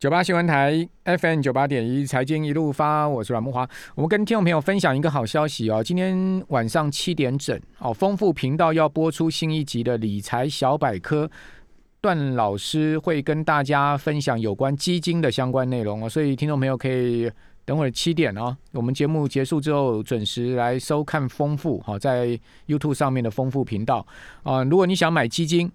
九八新闻台 FM 九八点一财经一路发，我是阮木华。我们跟听众朋友分享一个好消息哦，今天晚上七点整哦，丰富频道要播出新一集的理财小百科，段老师会跟大家分享有关基金的相关内容哦，所以听众朋友可以等会儿七点哦，我们节目结束之后准时来收看丰富好在 YouTube 上面的丰富频道啊。如果你想买基金，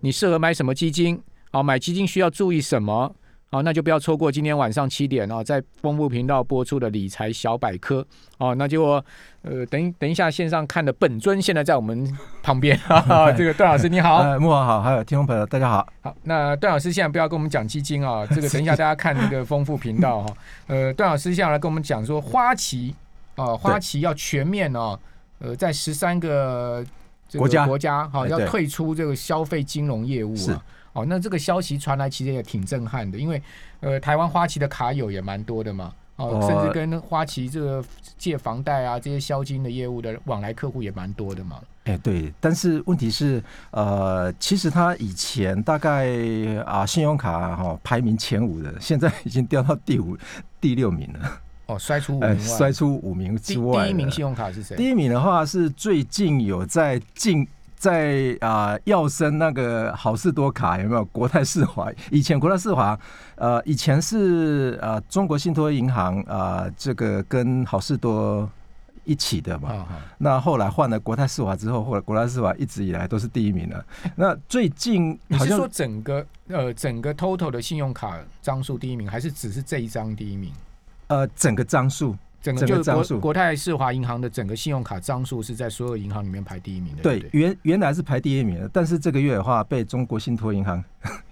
你适合买什么基金？好，买基金需要注意什么？好，那就不要错过今天晚上七点哦，在丰富频道播出的理财小百科哦。那就呃，等等一下线上看的本尊现在在我们旁边，这个段老师你好，木华好，还有听众朋友大家好。好，那段老师现在不要跟我们讲基金啊，这个等一下大家看那个丰富频道哈。呃，段老师现在来跟我们讲说花旗啊，花旗要全面哦，呃，在十三个国家国家哈要退出这个消费金融业务啊。哦，那这个消息传来其实也挺震撼的，因为呃，台湾花旗的卡友也蛮多的嘛，哦，甚至跟花旗这个借房贷啊这些销金的业务的往来客户也蛮多的嘛。哎，对，但是问题是，呃，其实他以前大概啊，信用卡哈排名前五的，现在已经掉到第五、第六名了。哦，摔出五名，摔出五名之外，第一名信用卡是谁？第一名的话是最近有在进。在啊，耀生那个好事多卡有没有？国泰世华以前国泰世华，呃，以前是呃中国信托银行啊，这个跟好事多一起的嘛。那后来换了国泰世华之后，后来国泰世华一直以来都是第一名的。那最近你是说整个呃整个 total 的信用卡张数第一名，还是只是这一张第一名？呃，整个张数。整个就是国国泰世华银行的整个信用卡张数是在所有银行里面排第一名的。对，原原来是排第一名的，但是这个月的话被中国信托银行。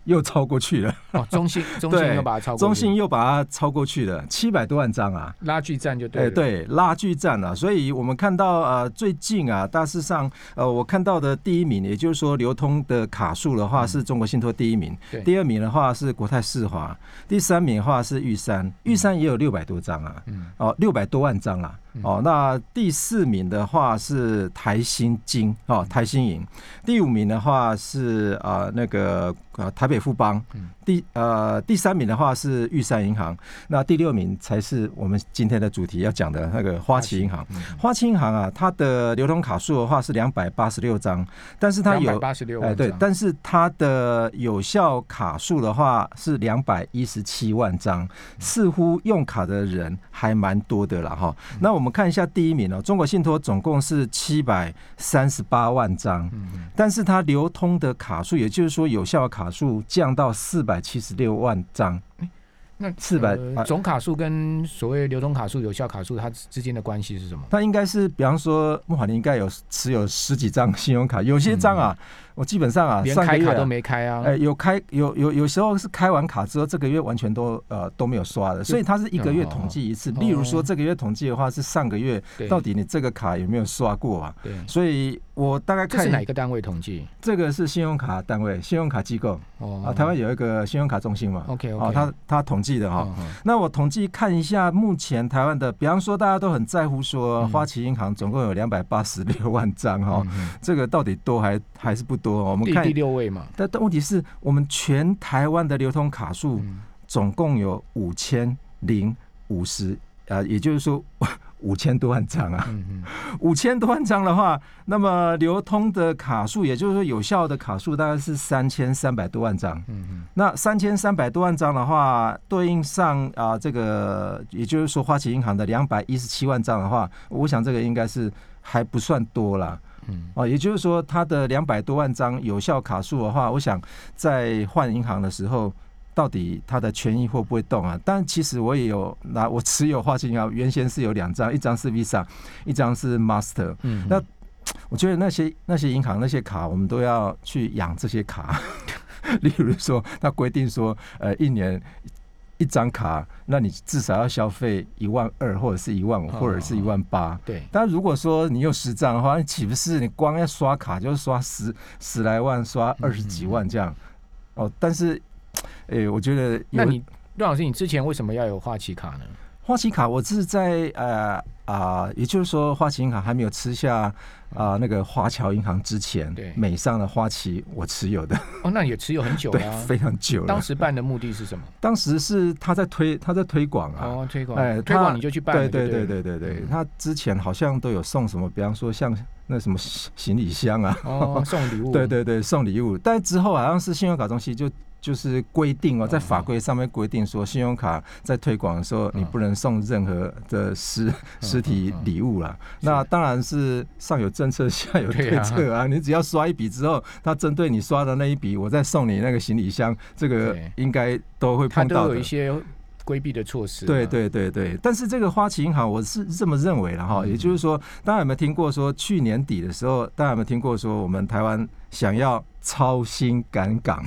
又超过去了。哦，中信 中信又把它超过，中信又把它超过去了，七百多万张啊，拉锯战就对，哎对，拉锯战啊，所以我们看到呃最近啊，大致上呃我看到的第一名，也就是说流通的卡数的话是中国信托第一名，第二名的话是国泰世华，第三名的话是玉山，玉山也有六百多张啊，哦六百多万张啊。哦，那第四名的话是台新金哦，台新银。第五名的话是啊那个呃台北富邦。第呃第三名的话是玉山银行，那第六名才是我们今天的主题要讲的那个花旗银行。花旗银行啊，它的流通卡数的话是两百八十六张，但是它有八十六哎对，但是它的有效卡数的话是两百一十七万张，似乎用卡的人还蛮多的了哈。那我们看一下第一名哦，中国信托总共是七百三十八万张，但是它流通的卡数，也就是说有效卡数降到四百七十六万张。那四百总卡数跟所谓流通卡数、有效卡数，它之间的关系是什么？它应该是，比方说，木华林应该有持有十几张信用卡，有些张啊。我基本上啊，连开卡都没开啊！哎，有开有有有时候是开完卡之后，这个月完全都呃都没有刷的，所以它是一个月统计一次。例如说，这个月统计的话是上个月到底你这个卡有没有刷过啊？对，所以我大概看是哪个单位统计？这个是信用卡单位，信用卡机构哦。啊，台湾有一个信用卡中心嘛？OK OK，他他统计的哈。那我统计看一下，目前台湾的，比方说大家都很在乎说，花旗银行总共有两百八十六万张哈，这个到底多还还是不多？我们看第六。位嘛，但但问题是我们全台湾的流通卡数总共有五千零五十呃，也就是说五千多万张啊，五千多万张的话，那么流通的卡数，也就是说有效的卡数大概是三千三百多万张。嗯嗯，那三千三百多万张的话，对应上啊这个，也就是说花旗银行的两百一十七万张的话，我想这个应该是还不算多了。哦，也就是说，它的两百多万张有效卡数的话，我想在换银行的时候，到底它的权益会不会动啊？但其实我也有拿，我持有花旗银行，原先是有两张，一张是 Visa，一张是 Master。嗯，那我觉得那些那些银行那些卡，我们都要去养这些卡。例如说，他规定说，呃，一年。一张卡，那你至少要消费一万二，或者是一万五，或者是一万八。对。但如果说你有十张的话，岂不是你光要刷卡就是刷十十来万，刷二十几万这样？哦，但是，哎，我觉得，那你段老师，你之前为什么要有花旗卡呢？花旗卡，我是在呃啊，也就是说，花旗银行还没有吃下啊那个华侨银行之前，对美上的花旗我持有的，哦，那也持有很久了、啊。非常久了。当时办的目的是什么？当时是他在推他在推广啊，哦，推广，哎，推广你就去办了对对对对对对对，他之前好像都有送什么，比方说像那什么行行李箱啊，哦，送礼物，对对对，送礼物。但之后好像是信用卡东西就就是规定哦，在法规上面规定说，信用卡在推广的时候，你不能送任何的实实体礼物了。那当然是上有政策，下有对策啊。你只要刷一笔之后，他针对你刷的那一笔，我再送你那个行李箱，这个应该都会碰到的。有一些规避的措施嘛。对对对对，但是这个花旗银行我是这么认为的哈，也就是说，大家有没有听过说去年底的时候，大家有没有听过说我们台湾想要超新赶港？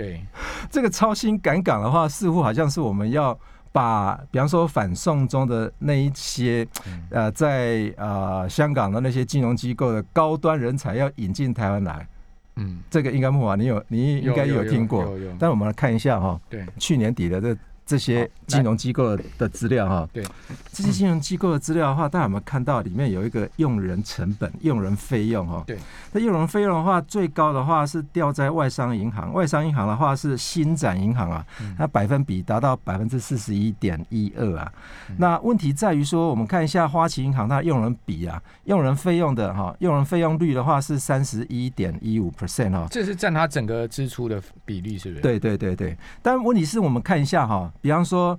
对。这个超新赶港的话，似乎好像是我们要把，比方说反送中的那一些，呃，在呃香港的那些金融机构的高端人才要引进台湾来。嗯，这个应该木华你有你应该有有听过但我们来看一下哈，对。去年底的这这些金融机构的资料哈，对，这些金融机构的资料的话，大家有没有看到里面有一个用人成本、用人费用哈？对，那用人费用的话，最高的话是掉在外商银行，外商银行的话是新展银行啊，它百分比达到百分之四十一点一二啊。那问题在于说，我们看一下花旗银行它的用人比啊，用人费用的哈，用人费用率的话是三十一点一五 percent 哈。这是占它整个支出的比例，是不是？对对对对，但问题是我们看一下哈，比方说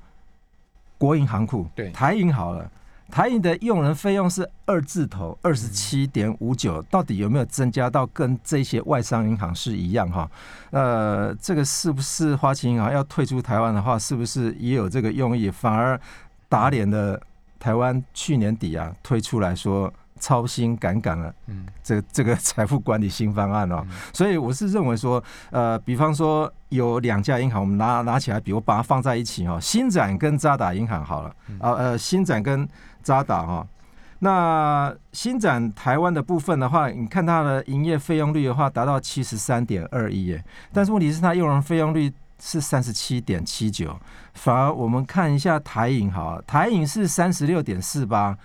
国营行库，对台银好了，台银的用人费用是二字头，二十七点五九，到底有没有增加到跟这些外商银行是一样哈？呃，这个是不是花旗银行要退出台湾的话，是不是也有这个用意？反而打脸的台湾去年底啊推出来说。超新赶赶了，嗯，这这个 财富管理新方案哦，所以我是认为说，呃，比方说有两家银行，我们拿拿起来比，我把它放在一起哈、哦，新展跟渣打银行好了，啊呃，新展跟渣打哈、哦，那新展台湾的部分的话，你看它的营业费用率的话，达到七十三点二一耶，但是问题是它用人费用率是三十七点七九，反而我们看一下台银好了，台银是三十六点四八。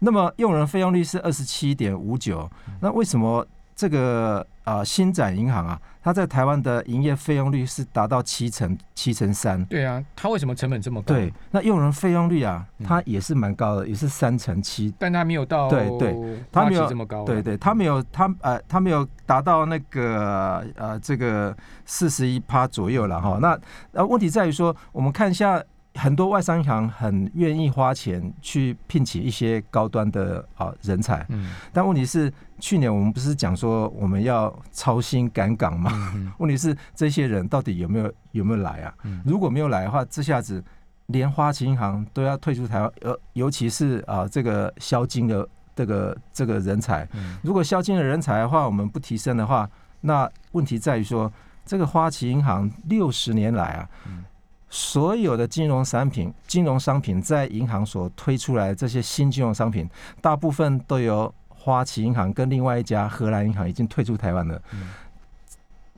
那么用人费用率是二十七点五九，那为什么这个啊新展银行啊，它在台湾的营业费用率是达到七成七成三？对啊，它为什么成本这么高？对，那用人费用率啊，它也是蛮高的，也是三成七。但它没有到对对，它没有这么高、啊。对对，它没有它呃，它没有达到那个呃这个四十一趴左右了哈。那呃问题在于说，我们看一下。很多外商银行很愿意花钱去聘请一些高端的啊人才，嗯，但问题是去年我们不是讲说我们要超新赶岗吗？嗯、问题是这些人到底有没有有没有来啊？嗯、如果没有来的话，这下子连花旗银行都要退出台湾，呃，尤其是啊这个销金的这个这个人才，嗯、如果销金的人才的话，我们不提升的话，那问题在于说这个花旗银行六十年来啊。嗯所有的金融商品、金融商品在银行所推出来的这些新金融商品，大部分都由花旗银行跟另外一家荷兰银行已经退出台湾了。嗯、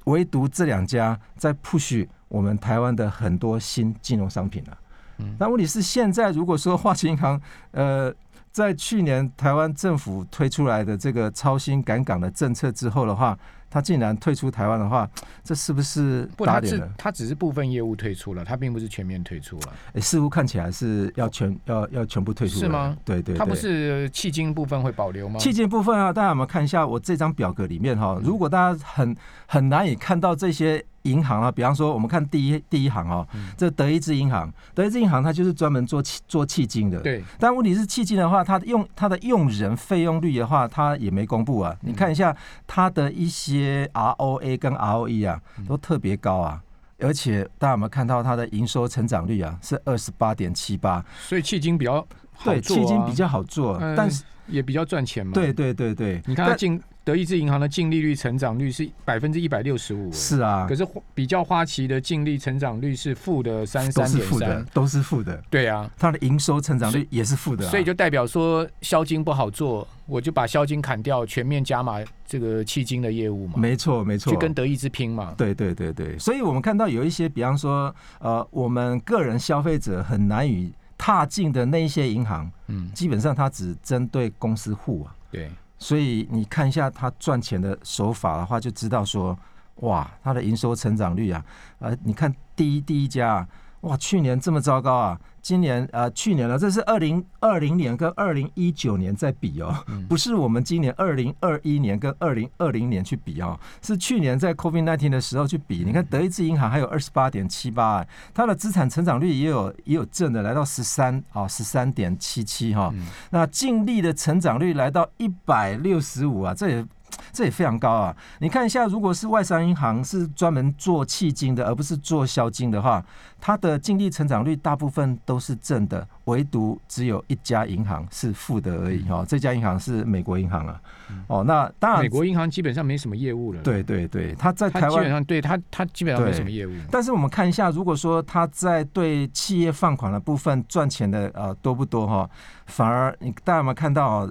唯独这两家在 push 我们台湾的很多新金融商品了。嗯、那问题是，现在如果说花旗银行呃，在去年台湾政府推出来的这个超新赶港的政策之后的话，他竟然退出台湾的话，这是不是打脸了？他只是部分业务退出了，他并不是全面退出了。哎，似乎看起来是要全要要全部退出，是吗？对对，他不是迄今部分会保留吗？迄今部分啊，大家有没有看一下我这张表格里面哈？如果大家很很难以看到这些银行啊，比方说我们看第一第一行哦，这德意志银行，德意志银行它就是专门做做迄金的，对。但问题是迄金的话，它用它的用人费用率的话，它也没公布啊。你看一下它的一些 ROA 跟 ROE 啊，都特别高啊。而且大家有没有看到它的营收成长率啊？是二十八点七八，所以迄金比较好对，迄金比较好做，嗯、但是也比较赚钱嘛。对对对对，你看它净德意志银行的净利率成长率是百分之一百六十五，是啊。可是比较花旗的净利成长率是负的三十三点三，都是负的。对啊，它的营收成长率也是负的、啊，所以就代表说销金不好做，我就把销金砍掉，全面加码这个迄金的业务嘛。没错没错，去跟德意志拼嘛。对对对对，所以我们看到有一些，比方说呃，我们个人消费者很难以。踏进的那一些银行，嗯，基本上它只针对公司户啊。对，所以你看一下它赚钱的手法的话，就知道说，哇，它的营收成长率啊，呃，你看第一第一家。哇，去年这么糟糕啊！今年呃，去年了，这是二零二零年跟二零一九年在比哦，不是我们今年二零二一年跟二零二零年去比哦，是去年在 COVID nineteen 的时候去比。你看德意志银行还有二十八点七八，它的资产成长率也有也有正的，来到十三啊，十三点七七哈。那净利的成长率来到一百六十五啊，这也。这也非常高啊！你看一下，如果是外商银行是专门做迄金的，而不是做销金的话，它的净利成长率大部分都是正的，唯独只有一家银行是负的而已哈。这家银行是美国银行啊。哦，那当然，美国银行基本上没什么业务了。对对对，它在台湾基本上对它它基本上没什么业务。但是我们看一下，如果说它在对企业放款的部分赚钱的呃多不多哈？反而你大家有没有看到？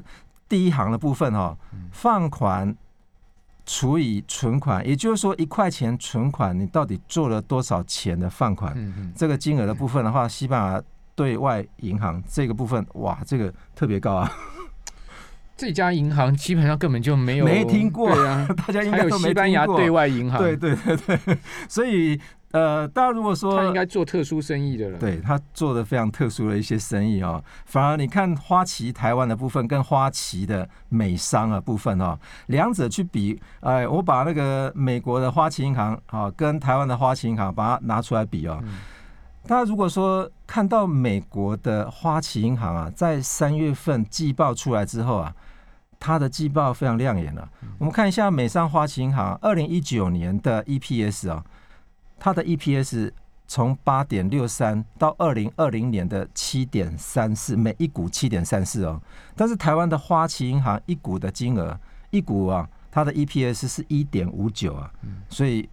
第一行的部分哈，放款除以存款，也就是说一块钱存款，你到底做了多少钱的放款？这个金额的部分的话，西班牙对外银行这个部分，哇，这个特别高啊！这家银行基本上根本就没有没听过对啊，大家应该都没西班牙对外银行，对对对对，所以。呃，大家如果说他应该做特殊生意的了，对他做的非常特殊的一些生意哦。反而你看花旗台湾的部分跟花旗的美商的部分哦，两者去比，哎，我把那个美国的花旗银行啊跟台湾的花旗银行把它拿出来比哦。大家如果说看到美国的花旗银行啊，在三月份季报出来之后啊，它的季报非常亮眼了。我们看一下美商花旗银行二零一九年的 EPS 啊。它的 EPS 从八点六三到二零二零年的七点三四，每一股七点三四哦。但是台湾的花旗银行一股的金额，一股啊，它的 EPS 是一点五九啊，所以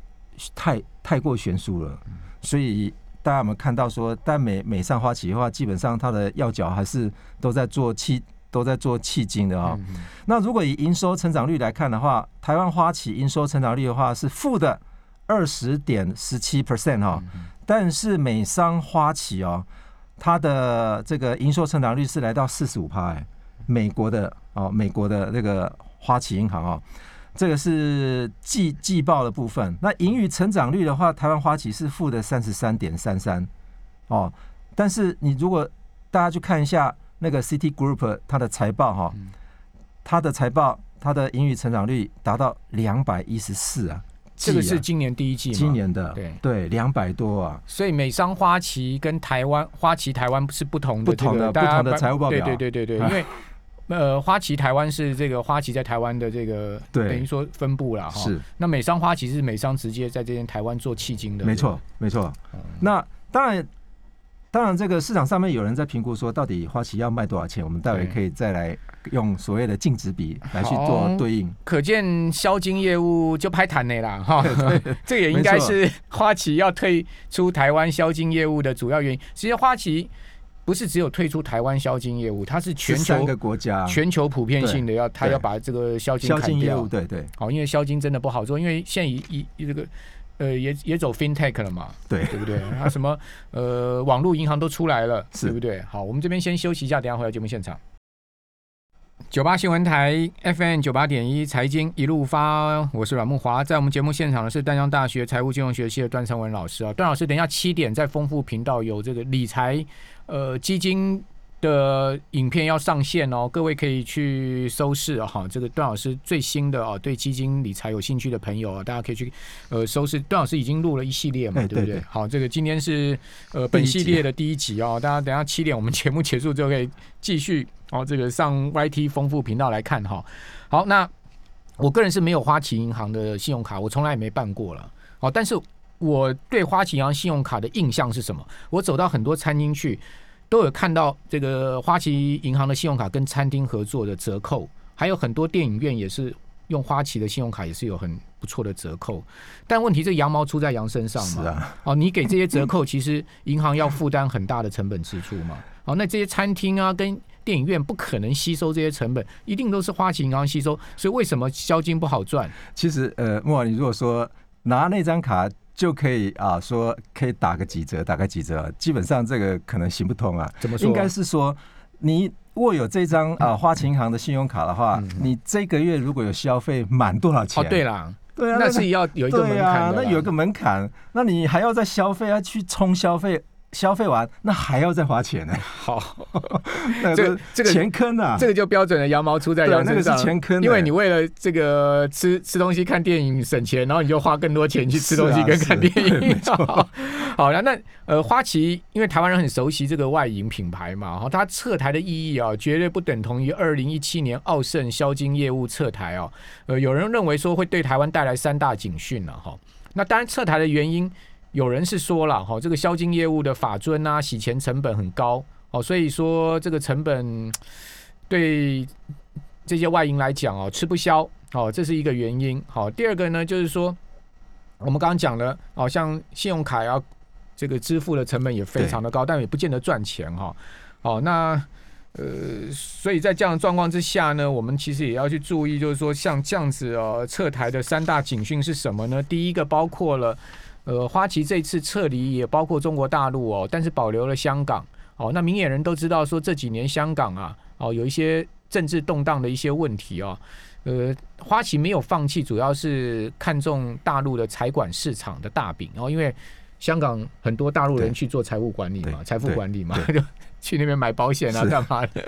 太太过悬殊了。所以大家有没有看到说，但美美上花旗的话，基本上它的要角还是都在做气，都在做迄金的啊。那如果以营收成长率来看的话，台湾花旗营收成长率的话是负的。二十点十七 percent 哈，但是美商花旗哦，它的这个营收成长率是来到四十五趴哎，美国的哦，美国的那个花旗银行哦，这个是季季报的部分。那盈余成长率的话，台湾花旗是负的三十三点三三哦，但是你如果大家去看一下那个 City Group 它的财报哈，它的财报它的盈余成长率达到两百一十四啊。这个是今年第一季，今年的对。对两百多啊，所以美商花旗跟台湾花旗台湾是不同的不同的不同的财务报表，对对对对对，因为呃花旗台湾是这个花旗在台湾的这个等于说分布了哈，是。那美商花旗是美商直接在这边台湾做迄金的，没错没错，那当然。当然，这个市场上面有人在评估说，到底花旗要卖多少钱？我们待会可以再来用所谓的净值比来去做对应。可见销金业务就拍谈内啦，哈，这也应该是花旗要退出台湾销金业务的主要原因。其实花旗不是只有退出台湾销金业务，它是全球个国家全球普遍性的要，它要把这个销金砍掉。对对，好，因为销金真的不好做，因为现以以这个。呃，也也走 FinTech 了嘛？对，对不对？啊，什么呃，网络银行都出来了，对不对？好，我们这边先休息一下，等下回到节目现场。九八新闻台 FM 九八点一财经一路发，我是阮木华，在我们节目现场的是淡江大学财务金融学系的段成文老师啊，段老师，等一下七点在丰富频道有这个理财呃基金。的影片要上线哦，各位可以去收视哈。这个段老师最新的哦，对基金理财有兴趣的朋友啊，大家可以去呃收视。段老师已经录了一系列嘛，对不对？好，这个今天是呃本系列的第一集哦，大家等下七点我们节目结束之后可以继续哦，这个上 YT 丰富频道来看哈。好，那我个人是没有花旗银行的信用卡，我从来也没办过了。好，但是我对花旗银行信用卡的印象是什么？我走到很多餐厅去。都有看到这个花旗银行的信用卡跟餐厅合作的折扣，还有很多电影院也是用花旗的信用卡，也是有很不错的折扣。但问题，这羊毛出在羊身上嘛？哦，你给这些折扣，其实银行要负担很大的成本支出嘛？哦，那这些餐厅啊跟电影院不可能吸收这些成本，一定都是花旗银行吸收。所以为什么销金不好赚？其实，呃，莫，你如果说拿那张卡。就可以啊，说可以打个几折，打个几折，基本上这个可能行不通啊。怎么说？应该是说，你握有这张啊花旗银行的信用卡的话，你这个月如果有消费满多少钱？哦，对啦，对啊，那是要有一个门槛的。那有一个门槛，那你还要再消费，要去冲消费。消费完，那还要再花钱呢。好，这个这个钱坑啊，这个就标准的羊毛出在羊身上。那个是钱坑，因为你为了这个吃吃东西、看电影省钱，然后你就花更多钱去吃东西 跟看电影。好了，那呃，花旗因为台湾人很熟悉这个外营品牌嘛，哈，它撤台的意义啊，绝对不等同于二零一七年奥盛销金业务撤台哦。呃，有人认为说会对台湾带来三大警讯了哈。那当然，撤台的原因。有人是说了哈，这个销金业务的法尊啊，洗钱成本很高哦，所以说这个成本对这些外营来讲哦，吃不消哦，这是一个原因。好，第二个呢，就是说我们刚刚讲了，哦，像信用卡要这个支付的成本也非常的高，但也不见得赚钱哈。好，那呃，所以在这样的状况之下呢，我们其实也要去注意，就是说像这样子哦，撤台的三大警讯是什么呢？第一个包括了。呃，花旗这次撤离也包括中国大陆哦，但是保留了香港哦。那明眼人都知道说这几年香港啊哦有一些政治动荡的一些问题哦。呃，花旗没有放弃，主要是看中大陆的财管市场的大饼哦，因为香港很多大陆人去做财务管理嘛，财富管理嘛，就去那边买保险啊，干嘛的？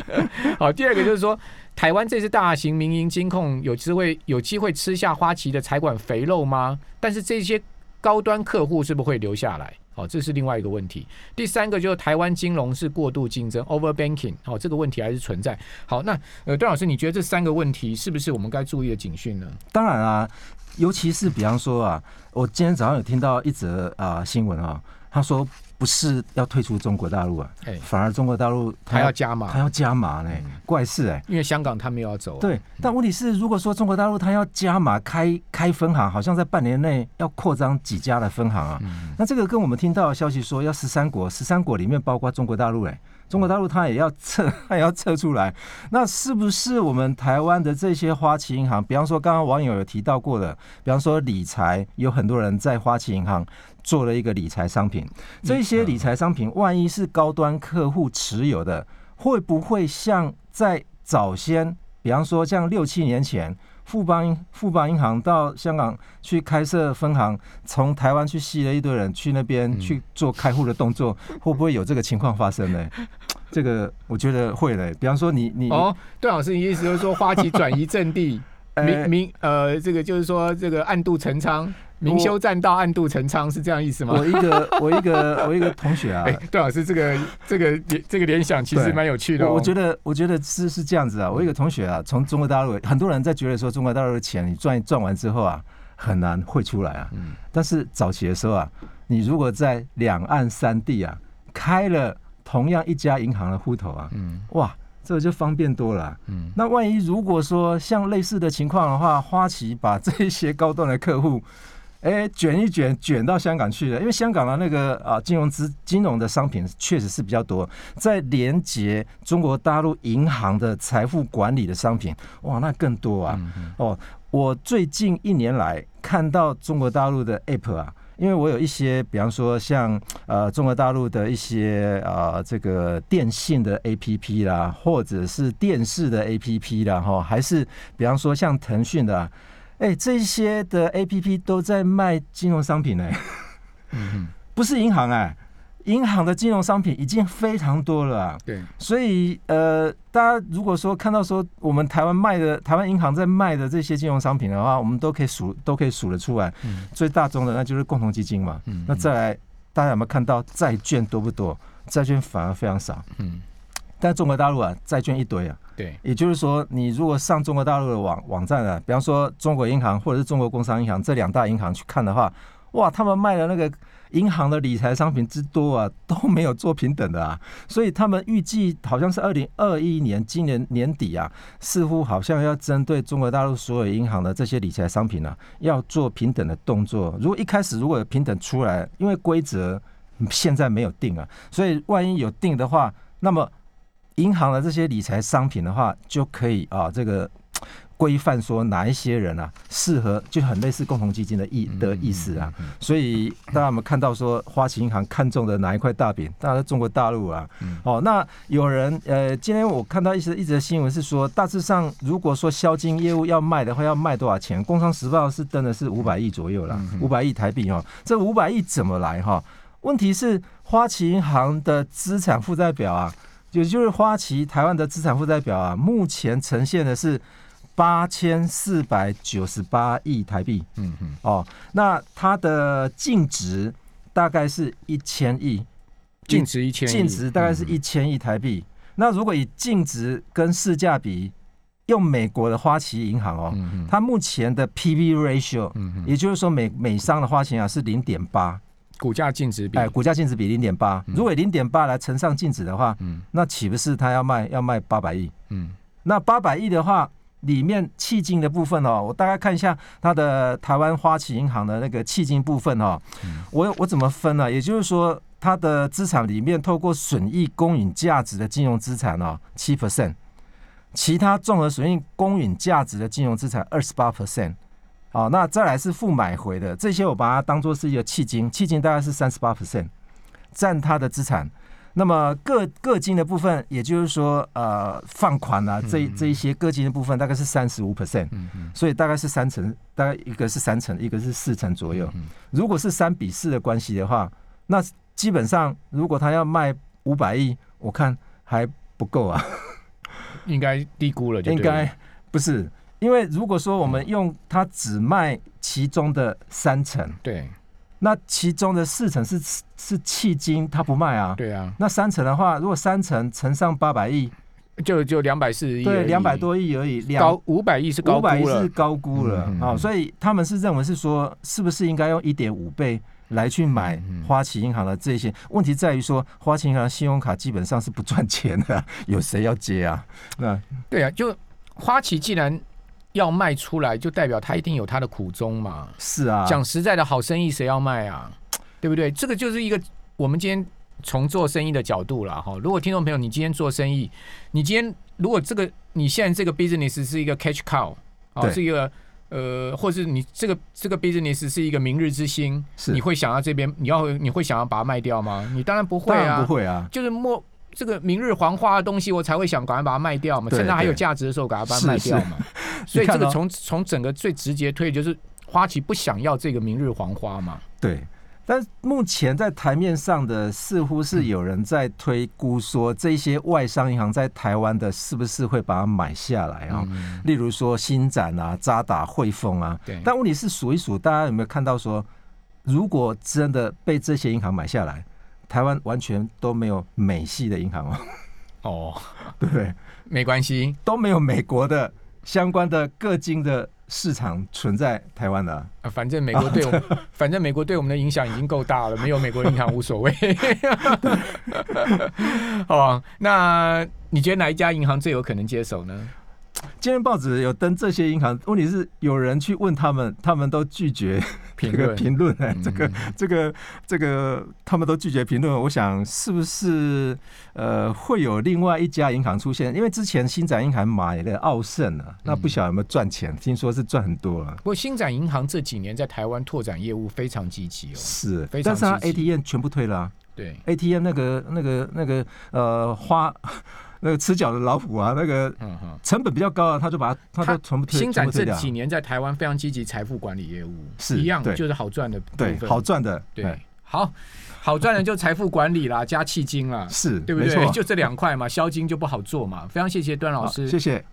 好，第二个就是说，台湾这次大型民营金控有机会有机会吃下花旗的财管肥肉吗？但是这些。高端客户是不是会留下来？好，这是另外一个问题。第三个就是台湾金融是过度竞争 （over banking），好，这个问题还是存在。好，那呃，段老师，你觉得这三个问题是不是我们该注意的警讯呢？当然啊，尤其是比方说啊，我今天早上有听到一则啊新闻啊，他说。不是要退出中国大陆啊，反而中国大陆他要加码，他要加码呢，怪事哎！因为香港他们要走，对，但问题是，如果说中国大陆他要加码开开分行，好像在半年内要扩张几家的分行啊，那这个跟我们听到的消息说要十三国，十三国里面包括中国大陆哎。中国大陆它也要测，它也要测出来。那是不是我们台湾的这些花旗银行，比方说刚刚网友有提到过的，比方说理财，有很多人在花旗银行做了一个理财商品。这些理财商品，万一是高端客户持有的，会不会像在早先，比方说像六七年前？富邦富邦银行到香港去开设分行，从台湾去吸了一堆人去那边去做开户的动作，会不会有这个情况发生呢？这个我觉得会嘞。比方说你你哦，段老师，你意思就是说花旗转移阵地，明明呃，这个就是说这个暗度陈仓。明修栈道，暗度陈仓，是这样意思吗？我一个，我一个，我一个同学啊，哎段老师，这个这个联这个联想其实蛮有趣的。我觉得，我觉得是是这样子啊。我一个同学啊，从中国大陆，很多人在觉得说中国大陆的钱你赚赚完之后啊，很难汇出来啊。嗯。但是早期的时候啊，你如果在两岸三地啊开了同样一家银行的户头啊，嗯，哇，这个就方便多了。嗯。那万一如果说像类似的情况的话，花旗把这些高端的客户。哎，卷一卷，卷到香港去了。因为香港的那个啊，金融资金融的商品确实是比较多，在连接中国大陆银行的财富管理的商品，哇，那更多啊。哦，我最近一年来看到中国大陆的 App 啊，因为我有一些，比方说像呃中国大陆的一些啊这个电信的 APP 啦，或者是电视的 APP 啦，哈，还是比方说像腾讯的。哎，这些的 A P P 都在卖金融商品呢，嗯不是银行哎，银行的金融商品已经非常多了。对，所以呃，大家如果说看到说我们台湾卖的台湾银行在卖的这些金融商品的话，我们都可以数都可以数得出来。嗯，最大宗的那就是共同基金嘛。嗯，那再来，大家有没有看到债券多不多？债券反而非常少。嗯。但中国大陆啊，债券一堆啊，对，也就是说，你如果上中国大陆的网网站啊，比方说中国银行或者是中国工商银行这两大银行去看的话，哇，他们卖的那个银行的理财商品之多啊，都没有做平等的啊，所以他们预计好像是二零二一年今年年底啊，似乎好像要针对中国大陆所有银行的这些理财商品呢，要做平等的动作。如果一开始如果有平等出来，因为规则现在没有定啊，所以万一有定的话，那么。银行的这些理财商品的话，就可以啊，这个规范说哪一些人啊适合，就很类似共同基金的意的意思啊。所以大家有没有看到说花旗银行看中的哪一块大饼？当然中国大陆啊。哦，那有人呃，今天我看到一些一则新闻是说，大致上如果说销金业务要卖的话，要卖多少钱？工商时报是登的是五百亿左右了，五百亿台币哦。这五百亿怎么来哈？问题是花旗银行的资产负债表啊，也就是花旗台湾的资产负债表啊，目前呈现的是。八千四百九十八亿台币，嗯嗯，哦，那它的净值大概是一千亿，净值一千，净值大概是一千亿台币。那如果以净值跟市价比，用美国的花旗银行哦，它目前的 P/B ratio，嗯也就是说美美商的花旗啊是零点八，股价净值比，哎，股价净值比零点八，如果零点八来乘上净值的话，嗯，那岂不是它要卖要卖八百亿？嗯，那八百亿的话。里面迄金的部分哦，我大概看一下它的台湾花旗银行的那个迄金部分哦，我我怎么分呢？也就是说，它的资产里面透过损益公允价值的金融资产哦，七 percent，其他综合损益公允价值的金融资产二十八 percent，哦，那再来是负买回的这些，我把它当做是一个迄金，迄金大概是三十八 percent，占它的资产。那么各各金的部分，也就是说，呃，放款啊，这这一些各金的部分大概是三十五 percent，所以大概是三成，大概一个是三成，一个是四成左右。如果是三比四的关系的话，那基本上如果他要卖五百亿，我看还不够啊，应该低估了。应该不是，因为如果说我们用它只卖其中的三成，对。那其中的四成是是迄今它不卖啊。对啊。那三成的话，如果三成乘上八百亿，就就两百四十亿。对，两百多亿而已。高五百亿是高估了。是高估了啊！所以他们是认为是说，是不是应该用一点五倍来去买花旗银行的这些？问题在于说，花旗银行信用卡基本上是不赚钱的，有谁要接啊？那对啊，就花旗既然。要卖出来，就代表他一定有他的苦衷嘛。是啊，讲实在的，好生意谁要卖啊？对不对？这个就是一个我们今天从做生意的角度了哈。如果听众朋友，你今天做生意，你今天如果这个你现在这个 business 是一个 catch cow 哦，是一个呃，或是你这个这个 business 是一个明日之星，你会想要这边你要你会想要把它卖掉吗？你当然不会啊，不会啊，就是莫。这个明日黄花的东西，我才会想赶快把它卖掉嘛，趁它还有价值的时候，赶快把它卖掉嘛。所以这个从从整个最直接推，就是花旗不想要这个明日黄花嘛。对，但目前在台面上的似乎是有人在推估说，这些外商银行在台湾的是不是会把它买下来啊？例如说新展啊、渣打、汇丰啊。对。但问题是数一数，大家有没有看到说，如果真的被这些银行买下来？台湾完全都没有美系的银行哦，哦，对，没关系，都没有美国的相关的各金的市场存在台湾的。反正美国对我，反正美国对我们的影响已经够大了，没有美国银行无所谓。好吧，那你觉得哪一家银行最有可能接手呢？今天报纸有登这些银行，问题是有人去问他们，他们都拒绝评论评论。哎，这个这个这个，他们都拒绝评论。我想是不是呃会有另外一家银行出现？因为之前新展银行买了澳盛啊，那不晓得有没有赚钱？听说是赚很多了。不过新展银行这几年在台湾拓展业务非常积极哦，是，非常但是它 ATM 全部退了。对，ATM 那个那个那个呃花。那个吃脚的老虎啊，那个成本比较高啊，他就把它，他都全部推新展这几年在台湾非常积极财富管理业务，是一样，就是好赚的，对，好赚的，对，好好赚的就财富管理啦，加迄金啦，是对不对？就这两块嘛，销金就不好做嘛。非常谢谢段老师，谢谢。